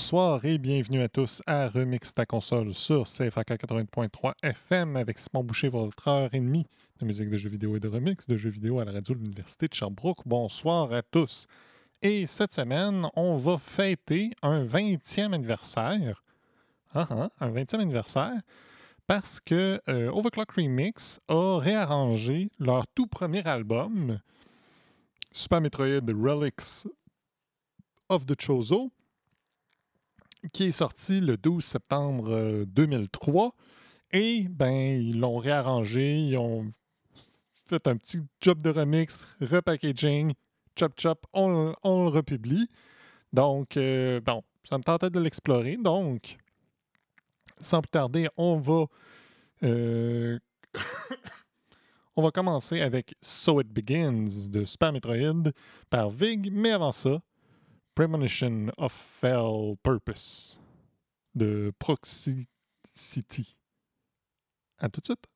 Bonsoir et bienvenue à tous à Remix ta console sur CFAK 80.3 FM avec Simon Boucher, votre heure et demie de musique de jeux vidéo et de remix de jeux vidéo à la radio de l'Université de Sherbrooke. Bonsoir à tous. Et cette semaine, on va fêter un 20e anniversaire. Ah, ah, un 20e anniversaire parce que euh, Overclock Remix a réarrangé leur tout premier album, Super Metroid Relics of the Chozo, qui est sorti le 12 septembre euh, 2003. Et ben, ils l'ont réarrangé, ils ont fait un petit job de remix, repackaging, chop chop, on, on le republie. Donc, euh, bon, ça me tentait de l'explorer. Donc, sans plus tarder, on va, euh, on va commencer avec So It Begins de Super Metroid par Vig. Mais avant ça, Premonition of Fell Purpose de Proxy City. À tout de suite.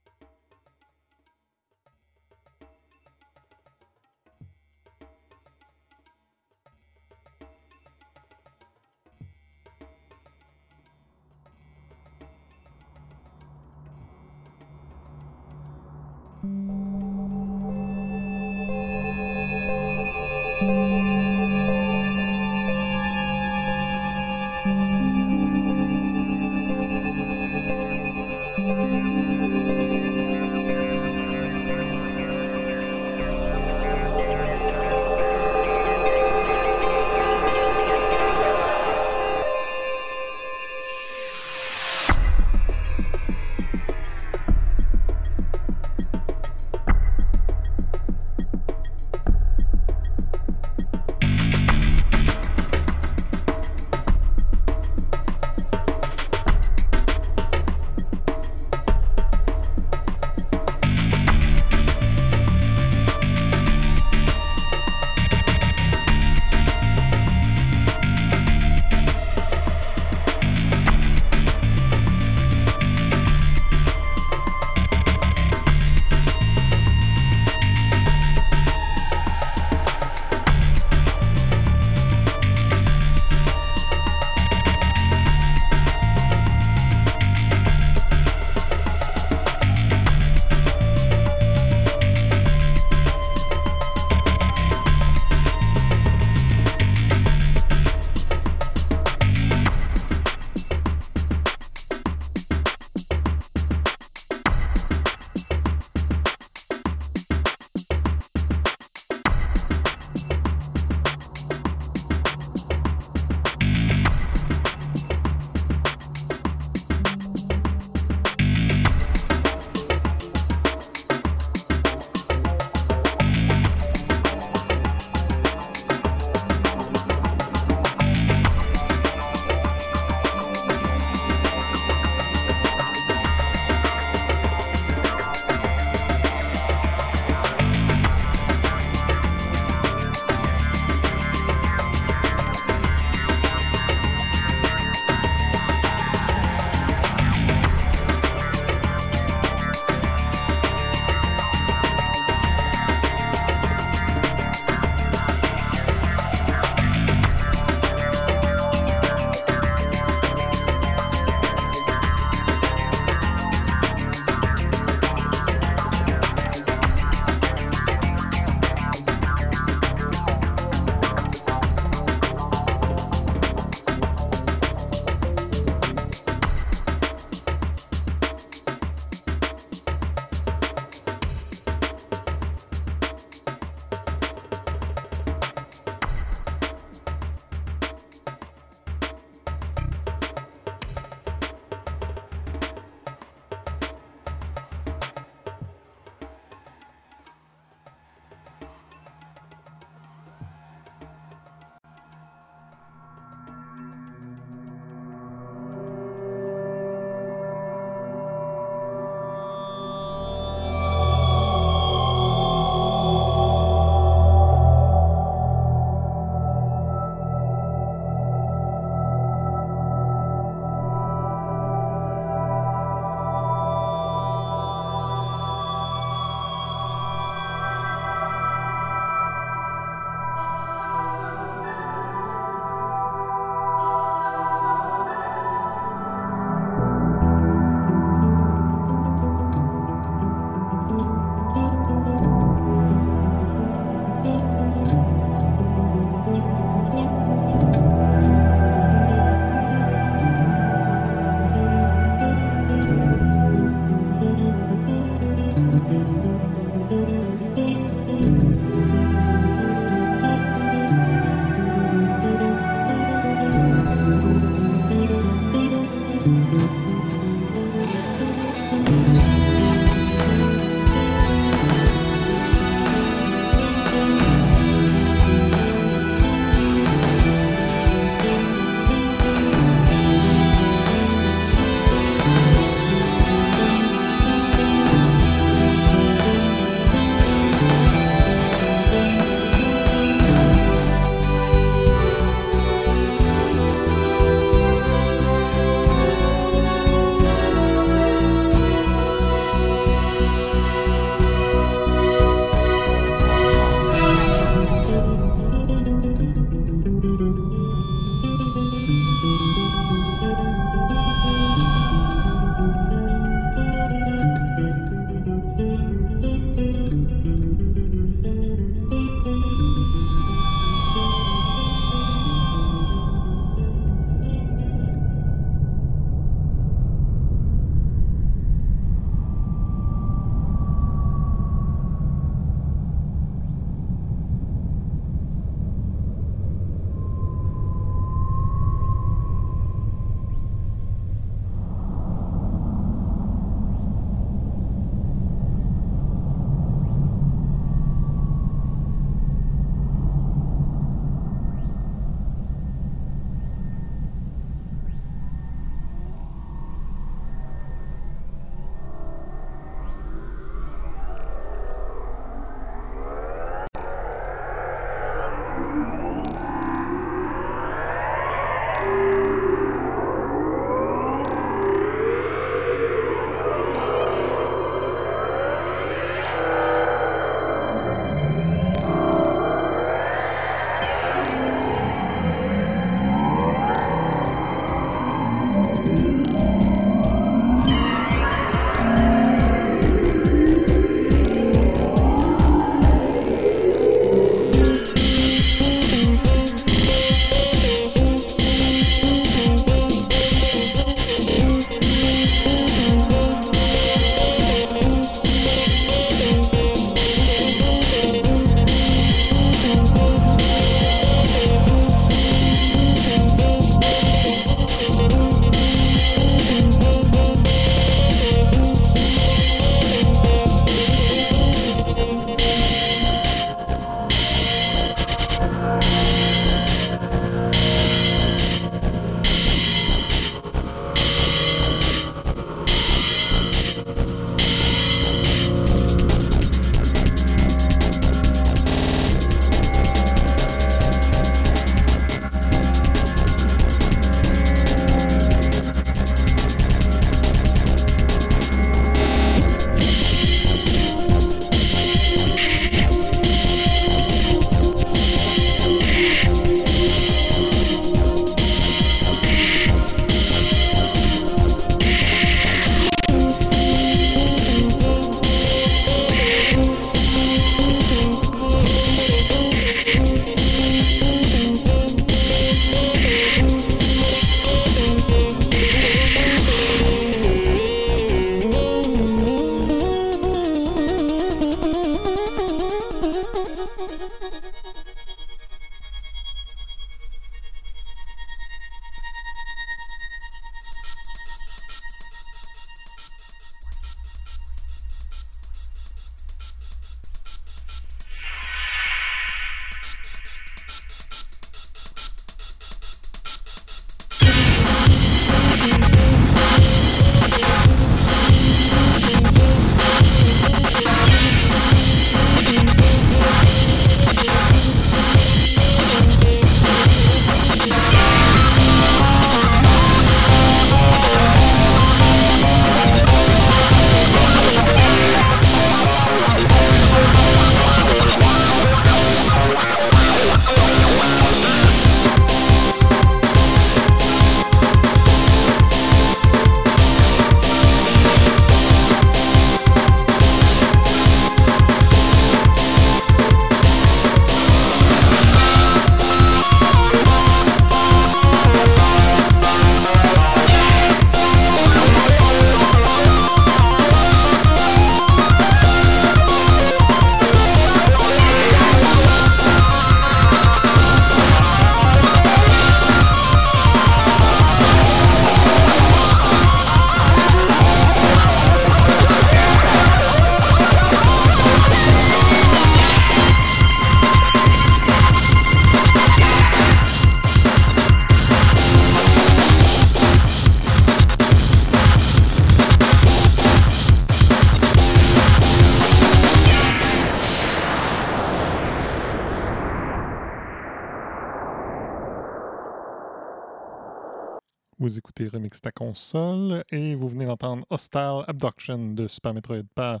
Remix ta console et vous venez d'entendre Hostile Abduction de Super Metroid par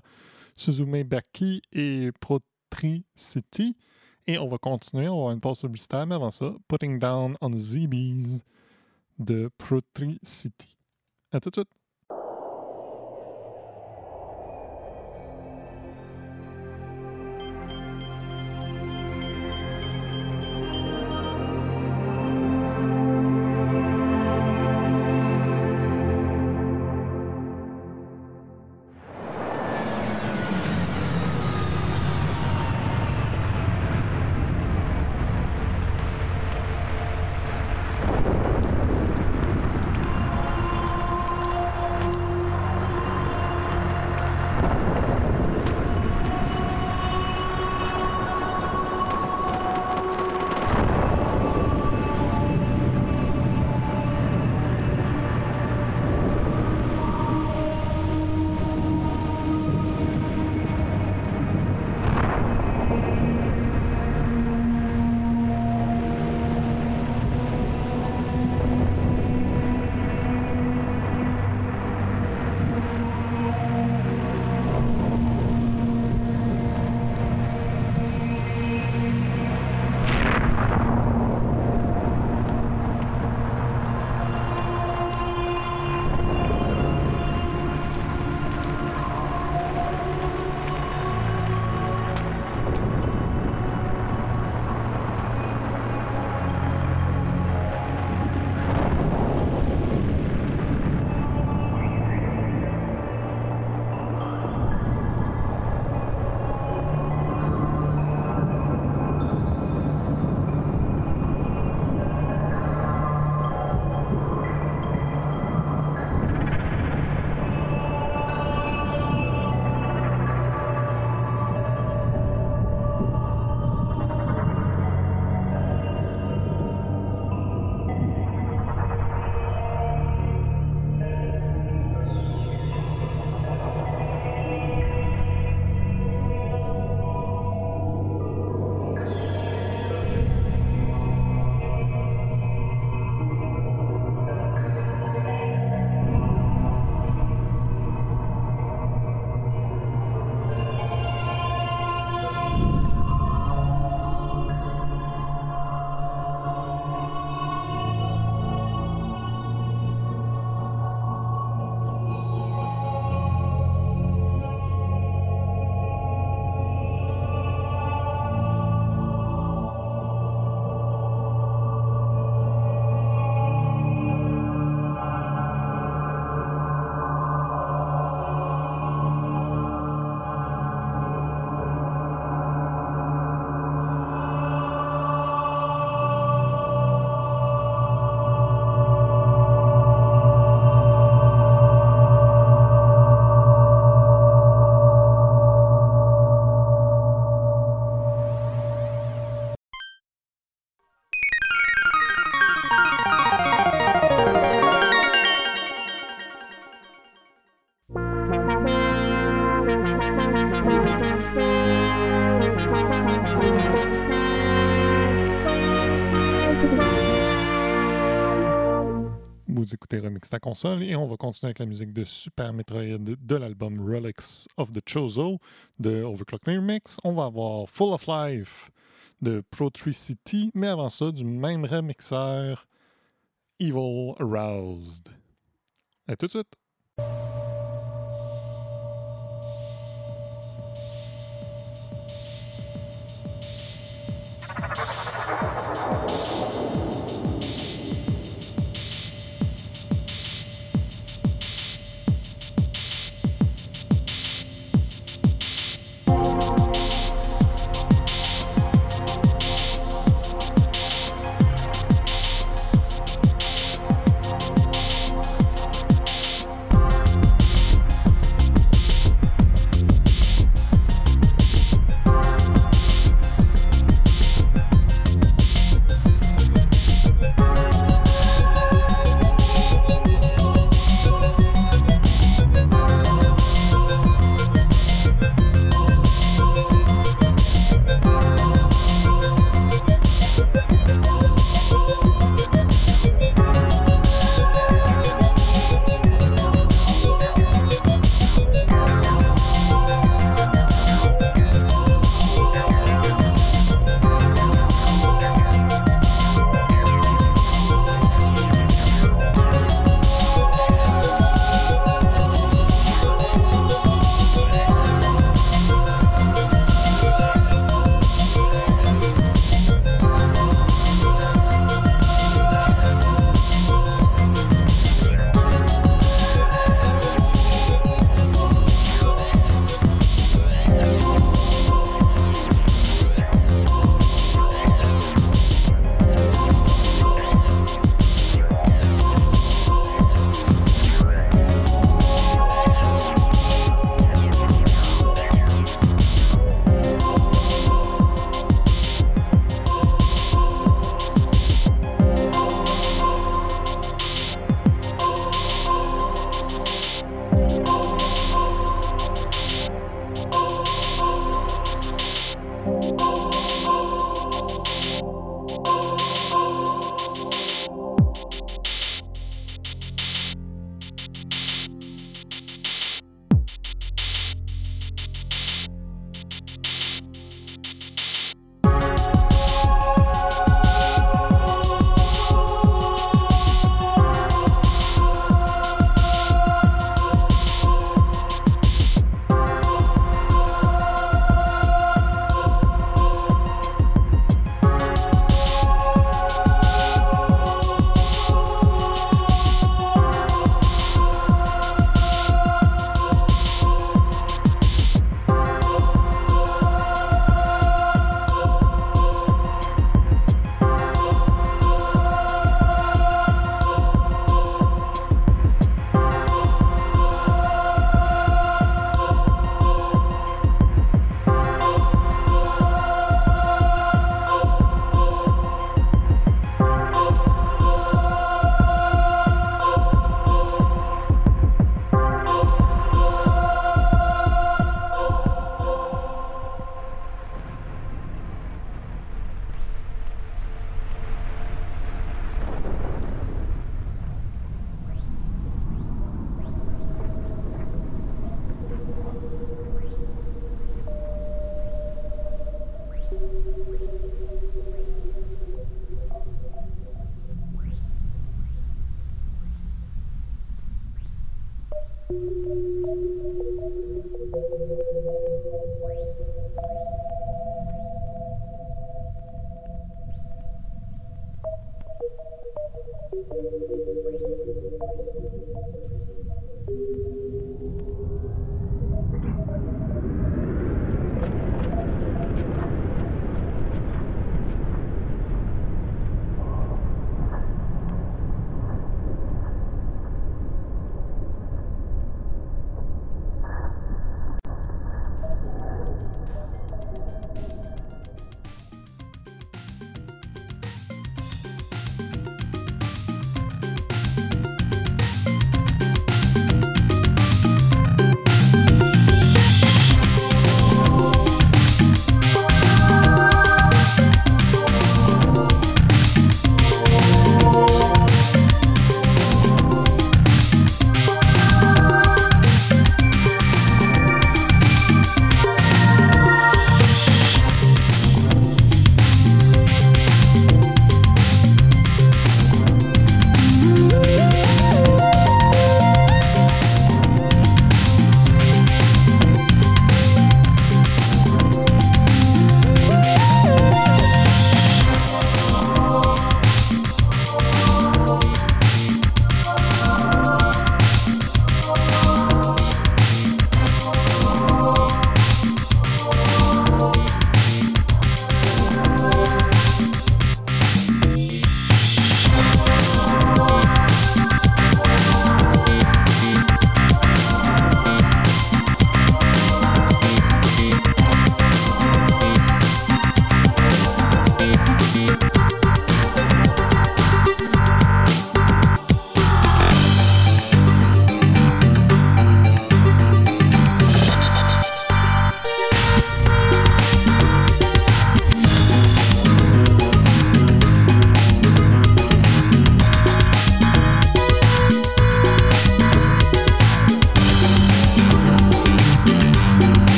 Suzume Baki et Protricity. Et on va continuer, on va avoir une pause publicitaire, mais avant ça, Putting Down on ZBs de Protricity. À tout de suite! Vous écoutez Remix ta console et on va continuer avec la musique de Super Metroid de l'album Relics of the Chozo de Overclock Remix. On va avoir Full of Life de Protricity, mais avant ça, du même remixeur Evil Aroused. À tout de suite!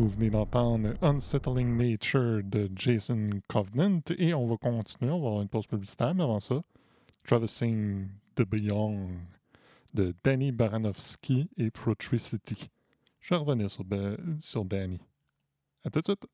Vous venez d'entendre Unsettling Nature de Jason Covenant et on va continuer. On va avoir une pause publicitaire, mais avant ça, Traversing the Beyond de Danny Baranovsky et Protricity. Je vais revenir sur, sur Danny. À tout de suite.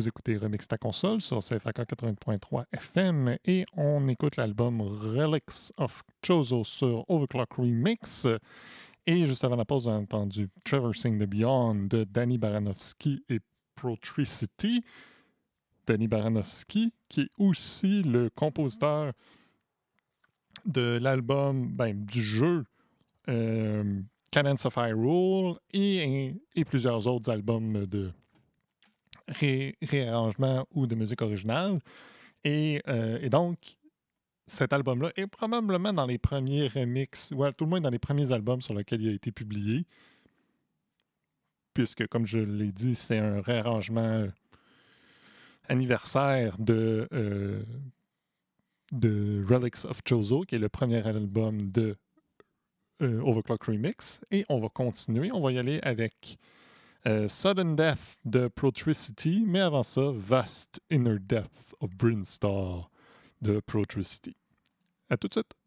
Vous écoutez Remix ta console sur CFAK 80.3 FM et on écoute l'album Relics of Chozo sur Overclock Remix. Et juste avant la pause, on a entendu Traversing the Beyond de Danny Baranovsky et Protricity. Danny Baranovsky, qui est aussi le compositeur de l'album, ben, du jeu euh, Cadence of Hyrule et, et plusieurs autres albums de réarrangement ou de musique originale. Euh, et, donc, cet album-là est probablement dans les premiers remixes, ou tout le moins dans les premiers albums sur lesquels il a été publié. Puisque, comme je l'ai dit, c'est un réarrangement anniversaire de, euh, de Relics of Chozo, qui est le premier album de euh, Overclock Remix. Et on va continuer. On va y aller avec euh, Sudden Death de Protricity, mais avant ça, Vast Inner Death of Brinstar de Protricity. À tout de suite!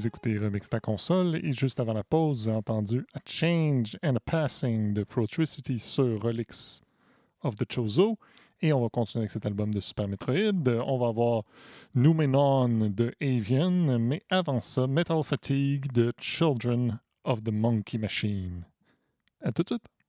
Vous écoutez Remix ta console et juste avant la pause, j'ai entendu A Change and a Passing de Protricity sur Relics of the Chozo. Et on va continuer avec cet album de Super Metroid. On va avoir Numenon de Avian, mais avant ça, Metal Fatigue de Children of the Monkey Machine. À tout de suite!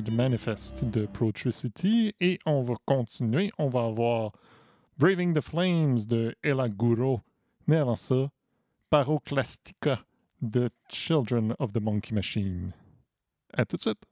Tide Manifest de Protricity et on va continuer. On va avoir Braving the Flames de Ella Guro. Mais avant ça, Paroclastica de Children of the Monkey Machine. À tout de suite!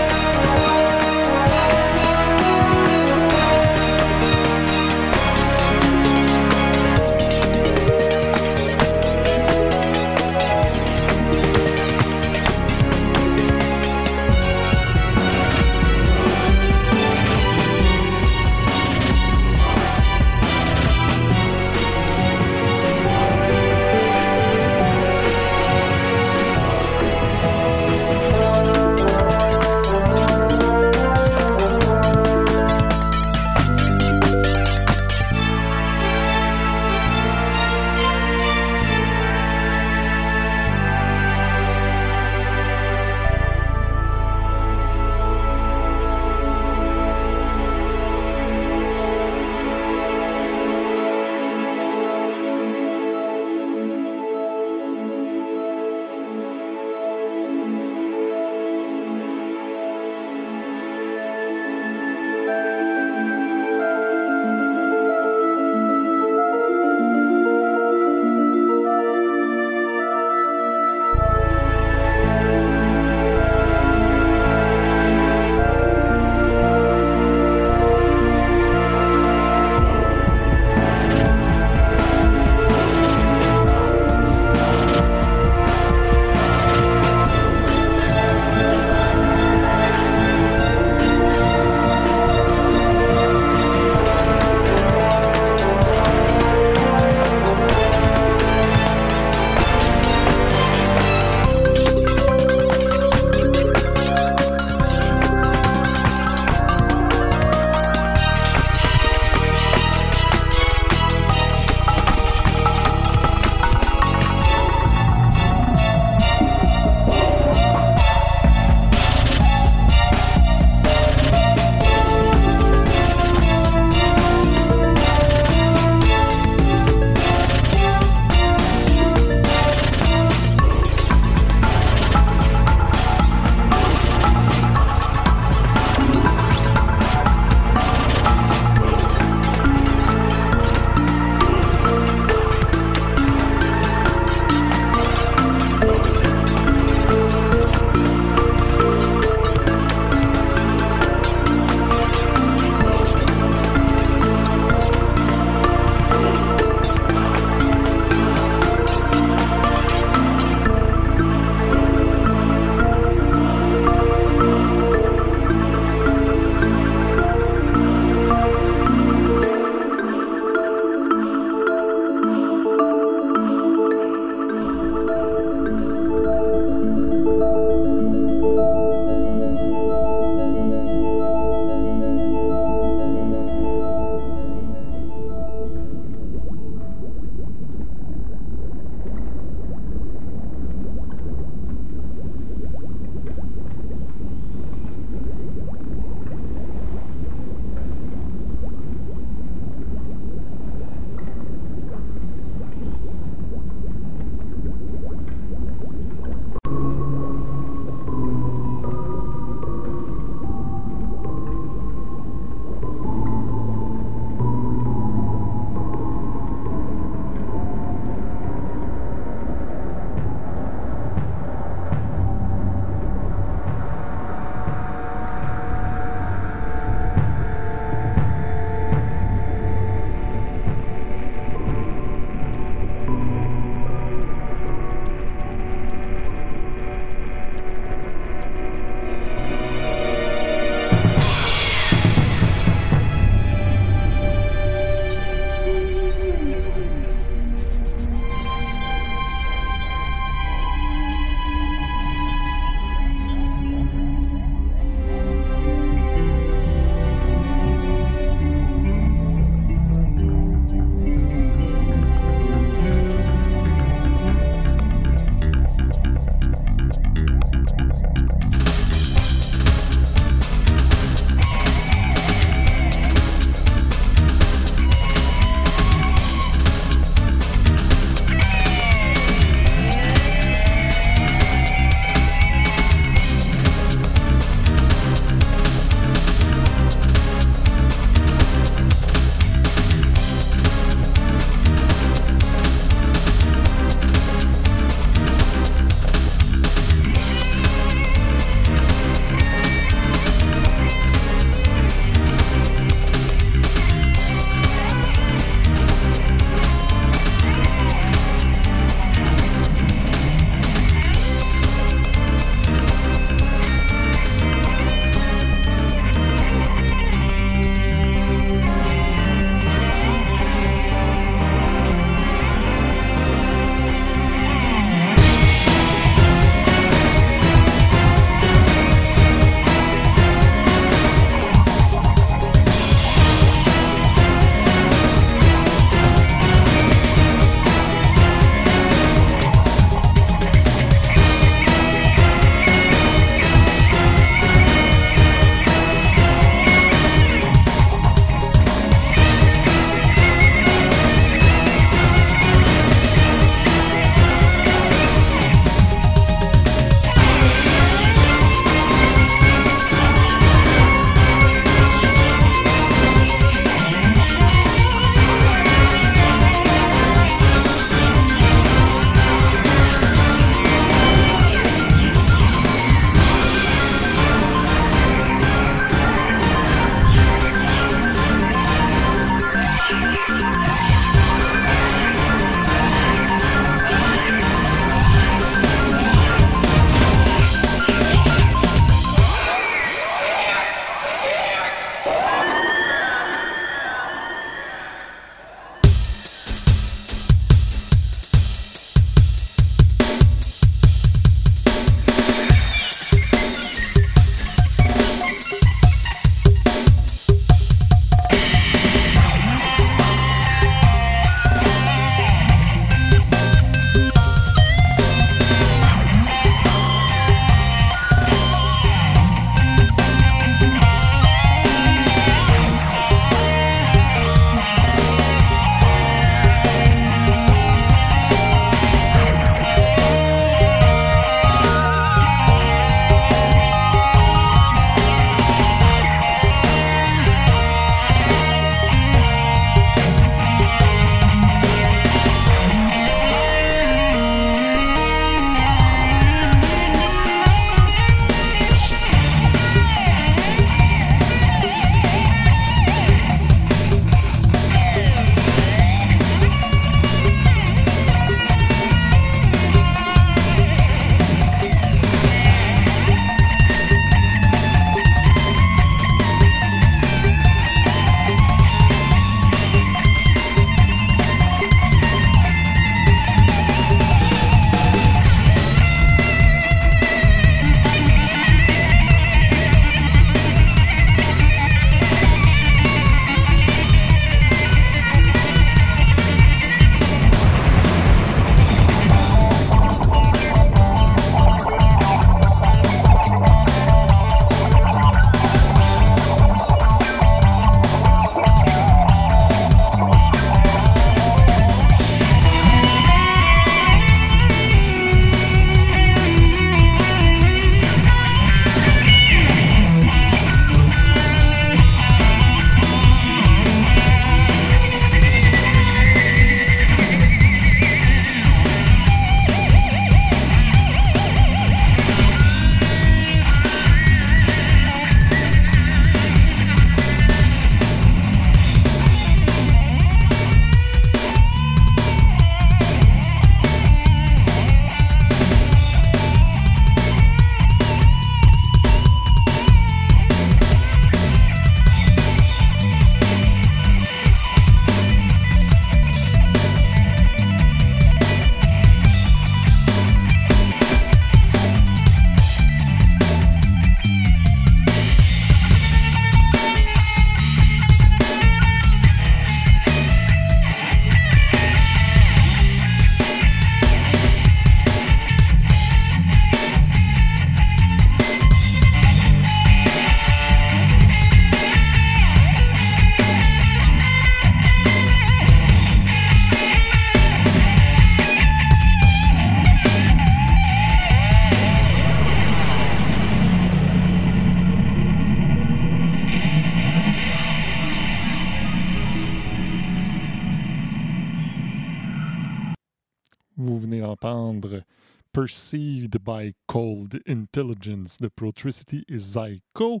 Perceived by Cold Intelligence de Protricity et Zyko.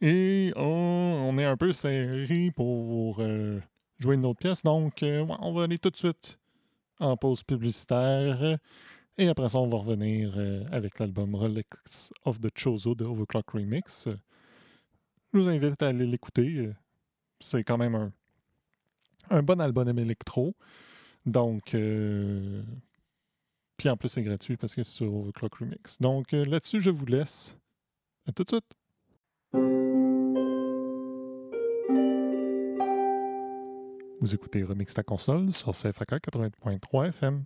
Et on, est un peu serré pour euh, jouer une autre pièce, donc euh, on va aller tout de suite en pause publicitaire. Et après ça, on va revenir euh, avec l'album Rolex of the Chozo de Overclock Remix. Je vous invite à aller l'écouter. C'est quand même un, bon album électro. Donc, puis en plus, c'est gratuit parce que c'est sur Overclock Remix. Donc, euh, là-dessus, je vous laisse. À tout de suite. Vous écoutez Remix ta console sur CFAK 80.3 FM.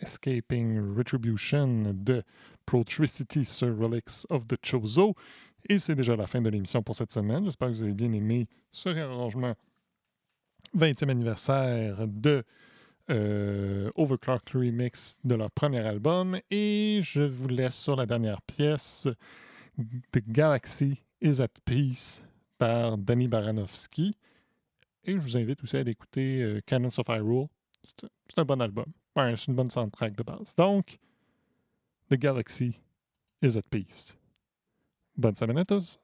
Escaping Retribution de Protricity sur Relics of the Chozo. Et c'est déjà la fin de l'émission pour cette semaine. J'espère que vous avez bien aimé ce réarrangement 20e anniversaire de euh, Overclock Remix de leur premier album. Et je vous laisse sur la dernière pièce, The Galaxy is at Peace par Danny Baranovsky. Et je vous invite aussi à écouter euh, Cannons of Hyrule. C'est un bon album. c'est une bonne soundtrack de base. Donc, The Galaxy is at peace. Bonne semaine à tous!